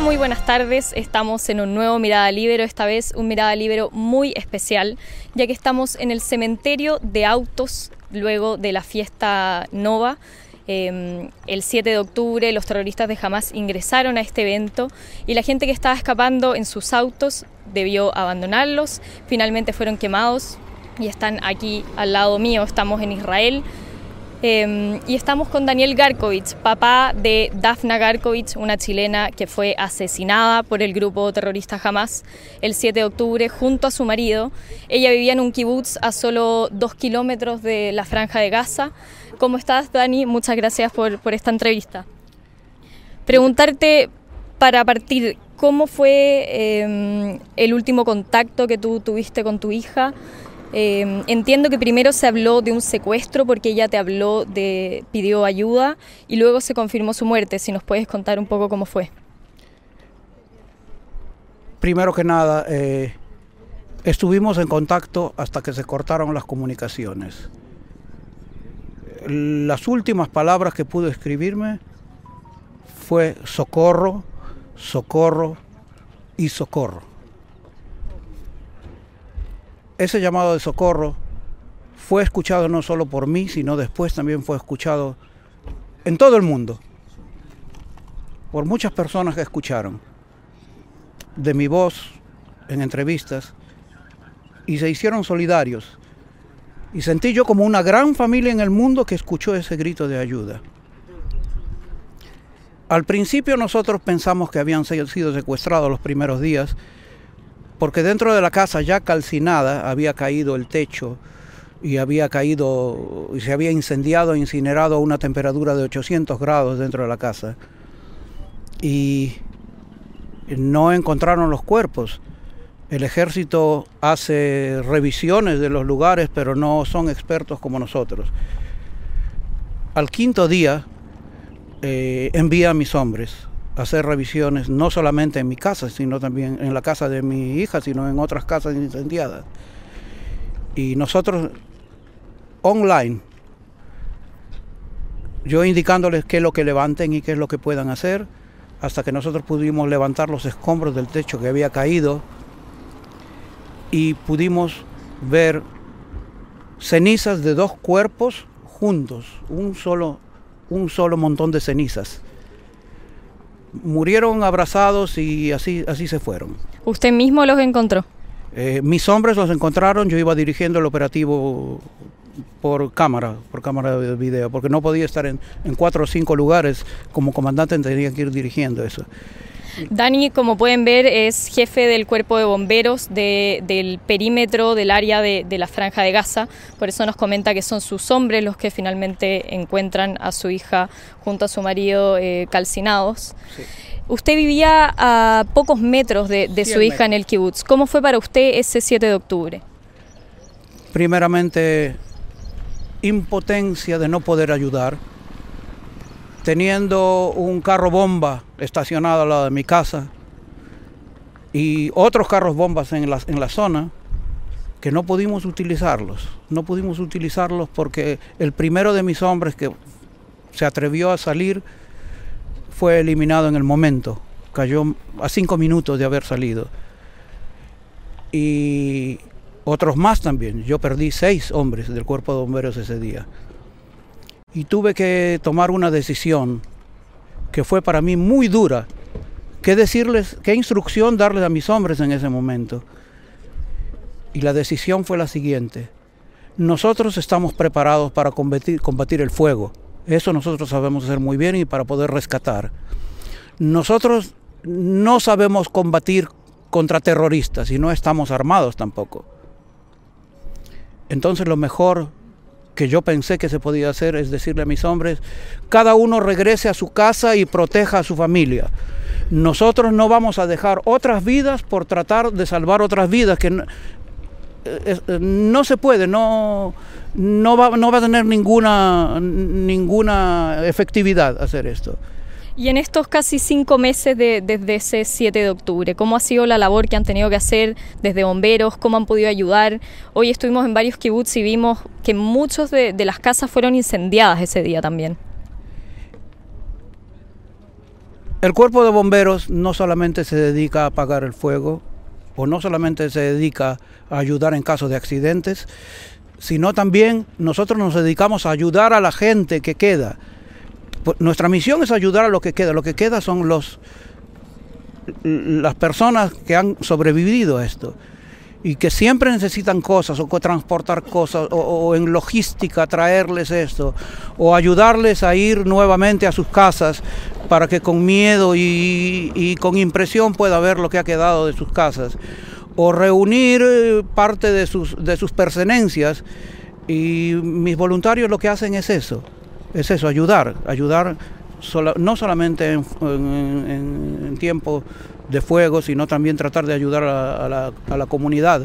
Muy buenas tardes. Estamos en un nuevo Mirada Libero, esta vez un Mirada Libero muy especial, ya que estamos en el cementerio de autos luego de la fiesta Nova. Em, el 7 de octubre los terroristas de Hamas ingresaron a este evento y la gente que estaba escapando en sus autos debió abandonarlos. Finalmente fueron quemados y están aquí al lado mío. Estamos en Israel. Em, y estamos con Daniel Garkovich, papá de Dafna Garkovich, una chilena que fue asesinada por el grupo terrorista Hamas el 7 de octubre junto a su marido. Ella vivía en un kibutz a solo dos kilómetros de la franja de Gaza. ¿Cómo estás, Dani? Muchas gracias por, por esta entrevista. Preguntarte para partir, ¿cómo fue em, el último contacto que tú tuviste con tu hija? Eh, entiendo que primero se habló de un secuestro porque ella te habló de, pidió ayuda y luego se confirmó su muerte. Si nos puedes contar un poco cómo fue. Primero que nada, eh, estuvimos en contacto hasta que se cortaron las comunicaciones. Las últimas palabras que pudo escribirme fue socorro, socorro y socorro ese llamado de socorro fue escuchado no solo por mí, sino después también fue escuchado en todo el mundo, por muchas personas que escucharon de mi voz en entrevistas y se hicieron solidarios. Y sentí yo como una gran familia en el mundo que escuchó ese grito de ayuda. Al principio nosotros pensamos que habían sido secuestrados los primeros días porque dentro de la casa ya calcinada había caído el techo y había caído y se había incendiado, incinerado a una temperatura de 800 grados dentro de la casa. Y no encontraron los cuerpos. El ejército hace revisiones de los lugares, pero no son expertos como nosotros. Al quinto día eh, envía a mis hombres hacer revisiones, no solamente en mi casa, sino también en la casa de mi hija, sino en otras casas incendiadas. Y nosotros, online, yo indicándoles qué es lo que levanten y qué es lo que puedan hacer, hasta que nosotros pudimos levantar los escombros del techo que había caído y pudimos ver cenizas de dos cuerpos juntos, un solo, un solo montón de cenizas murieron abrazados y así, así se fueron. ¿Usted mismo los encontró? Eh, mis hombres los encontraron, yo iba dirigiendo el operativo por cámara, por cámara de video, porque no podía estar en, en cuatro o cinco lugares como comandante, tenía que ir dirigiendo eso. Dani, como pueden ver, es jefe del cuerpo de bomberos del perímetro del área de, la franja de Gaza. Por eso nos comenta que son sus hombres los que finalmente encuentran a su hija junto a su marido eh, calcinados. Usted vivía a pocos metros de, su hija en el kibutz. ¿Cómo fue para usted ese 7 de octubre? Primeramente, impotencia de no poder ayudar teniendo un carro bomba estacionado al lado de mi casa y otros carros bombas en la, en la zona que no pudimos utilizarlos. No pudimos utilizarlos porque el primero de mis hombres que se atrevió a salir fue eliminado en el momento. Cayó a cinco minutos de haber salido. Y otros más también. Yo perdí seis hombres del cuerpo de bomberos ese día y tuve que tomar una decisión que fue para mí muy dura. ¿Qué decirles, qué instrucción darles a mis hombres en ese momento? Y la decisión fue la siguiente. Nosotros estamos preparados para combatir, combatir el fuego. Eso nosotros sabemos hacer muy bien y para poder rescatar. Nosotros no sabemos combatir contra terroristas y no estamos armados tampoco. Entonces lo mejor que yo pensé que se podía hacer es decirle a mis hombres, cada uno regrese a su casa y proteja a su familia. Nosotros no vamos a dejar otras vidas por tratar de salvar otras vidas, que no, eh, no se puede, no, no, va, no va a tener ninguna, ninguna efectividad hacer esto. Y en estos casi cinco meses de, desde ese 7 de octubre, ¿cómo ha sido la labor que han tenido que hacer desde bomberos? ¿Cómo han podido ayudar? Hoy estuvimos en varios kibbutz y vimos que muchas de, las casas fueron incendiadas ese día también. El cuerpo de bomberos no solamente se dedica a apagar el fuego o no solamente se dedica a ayudar en caso de accidentes, sino también nosotros nos dedicamos a ayudar a la gente que queda. Pues, nuestra misión es ayudar a lo que queda. Lo que queda son los las personas que han sobrevivido a esto y que siempre necesitan cosas o transportar cosas o, en logística traerles esto o ayudarles a ir nuevamente a sus casas para que con miedo y, con impresión pueda ver lo que ha quedado de sus casas o reunir eh, parte de sus, de sus pertenencias y mis voluntarios lo que hacen es eso, es eso, ayudar, ayudar no solamente en tiempo de fuego, sino también tratar de ayudar a, la, comunidad,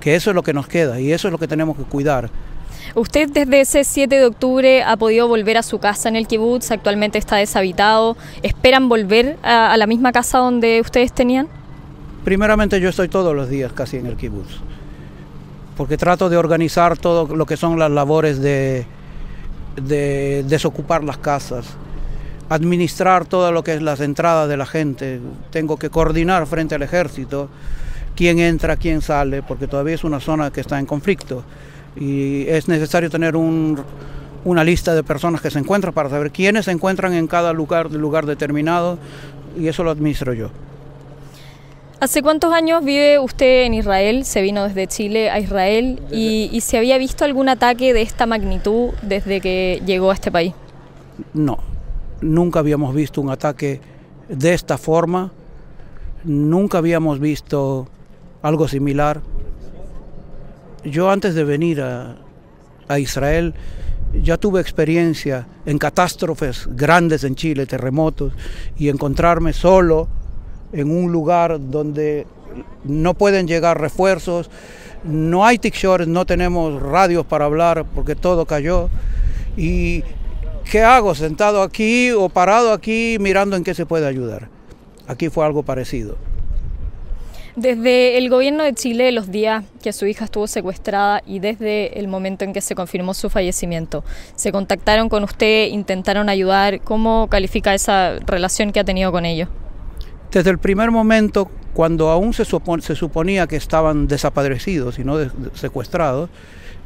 que eso es lo que nos queda y eso es lo que tenemos que cuidar. Usted desde ese 7 de octubre ha podido volver a su casa en el kibutz, actualmente está deshabitado. ¿Esperan volver a, la misma casa donde ustedes tenían? Primeramente yo estoy todos los días casi en el kibutz, porque trato de organizar todo lo que son las labores de, de desocupar las casas, administrar todo lo que es las entradas de la gente, tengo que coordinar frente al ejército quién entra, quién sale, porque todavía es una zona que está en conflicto y es necesario tener una lista de personas que se encuentran para saber quiénes se encuentran en cada lugar, lugar determinado y eso lo administro yo. ¿Hace cuántos años vive usted en Israel? Se vino desde Chile a Israel y, y se había visto algún ataque de esta magnitud desde que llegó a este país. No, Nunca habíamos visto un ataque de esta forma, nunca habíamos visto algo similar. Yo antes de venir a, Israel ya tuve experiencia en catástrofes grandes en Chile, terremotos, y encontrarme solo en un lugar donde no pueden llegar refuerzos, no hay tick no tenemos radios para hablar porque todo cayó. Y ¿qué hago? ¿Sentado aquí o parado aquí mirando en qué se puede ayudar? Aquí fue algo parecido. Desde el gobierno de Chile, los días que su hija estuvo secuestrada y desde el momento en que se confirmó su fallecimiento, ¿se contactaron con usted, intentaron ayudar? ¿Cómo califica esa relación que ha tenido con ellos? Desde el primer momento, cuando aún se, suponía que estaban desaparecidos y no secuestrados,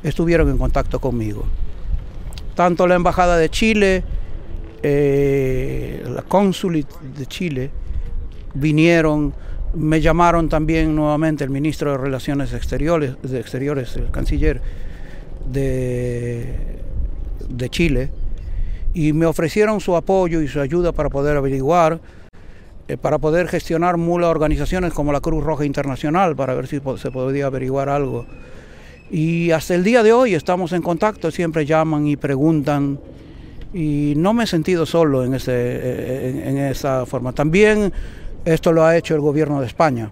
estuvieron en contacto conmigo. Tanto la Embajada de Chile, eh, la cónsul de Chile, vinieron, me llamaron también nuevamente el ministro de Relaciones Exteriores el canciller de, de Chile, y me ofrecieron su apoyo y su ayuda para poder averiguar, eh, para poder gestionar mulas organizaciones como la Cruz Roja Internacional, para ver si se podía averiguar algo y hasta el día de hoy estamos en contacto, siempre llaman y preguntan y no me he sentido solo en, ese, en, esa forma. También esto lo ha hecho el gobierno de España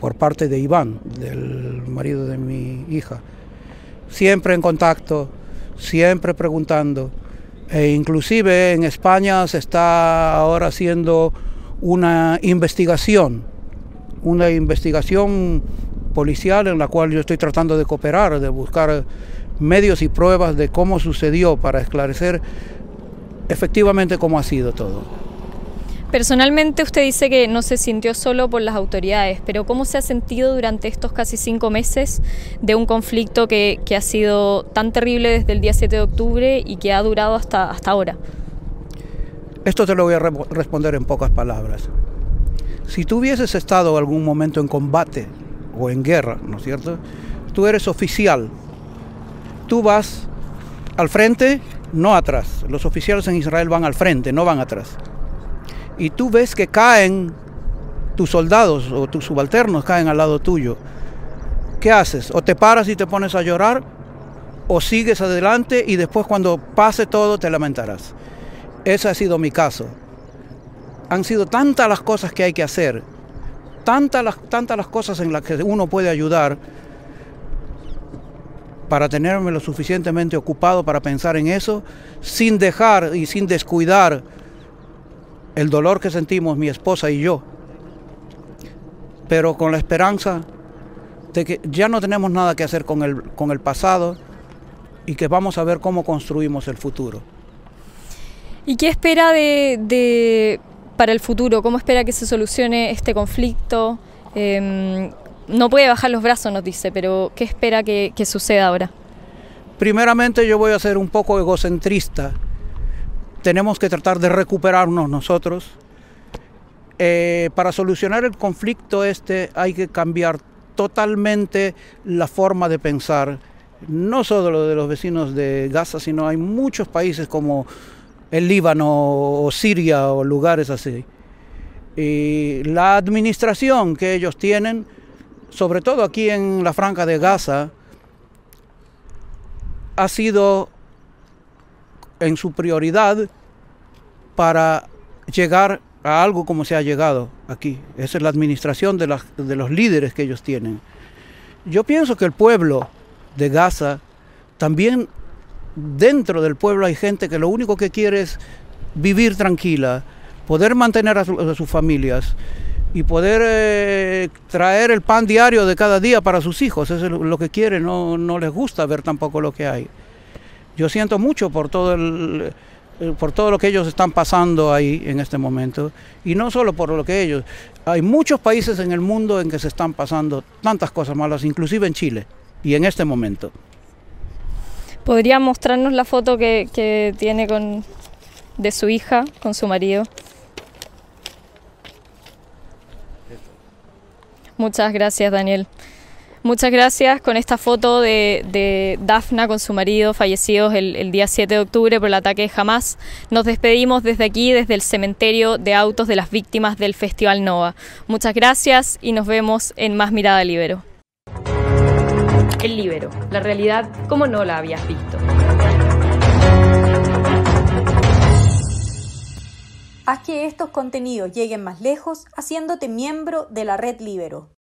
por parte de Iván, del marido de mi hija. Siempre en contacto, siempre preguntando. E inclusive en España se está ahora haciendo una investigación, una investigación policial en la cual yo estoy tratando de cooperar, de buscar medios y pruebas de cómo sucedió para esclarecer efectivamente cómo ha sido todo. Personalmente usted dice que no se sintió solo por las autoridades, pero ¿cómo se ha sentido durante estos casi cinco meses de un conflicto que, ha sido tan terrible desde el día 7 de octubre y que ha durado hasta, hasta ahora? Esto te lo voy a responder en pocas palabras. Si tú hubieses estado algún momento en combate o en guerra, ¿no es cierto? Tú eres oficial. Tú vas al frente, no atrás. Los oficiales en Israel van al frente, no van atrás. Y tú ves que caen tus soldados o tus subalternos caen al lado tuyo. ¿Qué haces? O te paras y te pones a llorar o sigues adelante y después cuando pase todo te lamentarás. Ese ha sido mi caso. Han sido tantas las cosas que hay que hacer tantas las, tantas las cosas en las que uno puede ayudar para tenerme lo suficientemente ocupado para pensar en eso, sin dejar y sin descuidar el dolor que sentimos mi esposa y yo, pero con la esperanza de que ya no tenemos nada que hacer con el, con el pasado y que vamos a ver cómo construimos el futuro. ¿Y qué espera de, para el futuro? ¿Cómo espera que se solucione este conflicto? Em, no puede bajar los brazos, nos dice, pero ¿qué espera que, suceda ahora? Primeramente yo voy a ser un poco egocentrista. Tenemos que tratar de recuperarnos nosotros. Eh, para solucionar el conflicto este hay que cambiar totalmente la forma de pensar, no solo de los vecinos de Gaza, sino hay muchos países como el Líbano o Siria o lugares así. Y la administración que ellos tienen, sobre todo aquí en la franja de Gaza, ha sido en su prioridad para llegar a algo como se ha llegado aquí. Esa es la administración de, de los líderes que ellos tienen. Yo pienso que el pueblo de Gaza también dentro del pueblo hay gente que lo único que quiere es vivir tranquila, poder mantener a, sus familias y poder eh, traer el pan diario de cada día para sus hijos. Eso es lo que quieren, no, no les gusta ver tampoco lo que hay. Yo siento mucho por todo el, eh, por todo lo que ellos están pasando ahí en este momento y no solo por lo que ellos hay muchos países en el mundo en que se están pasando tantas cosas malas inclusive en Chile y en este momento ¿Podría mostrarnos la foto que, tiene con, de su hija con su marido? Muchas gracias, Daniel. Muchas gracias con esta foto de, Dafna con su marido fallecidos el, el, día 7 de octubre por el ataque de Hamas. Nos despedimos desde aquí, desde el cementerio de autos de las víctimas del Festival Nova. Muchas gracias y nos vemos en Más Mirada Libero. El libero, la realidad como no la habías visto. Haz que estos contenidos lleguen más lejos haciéndote miembro de la red Libero.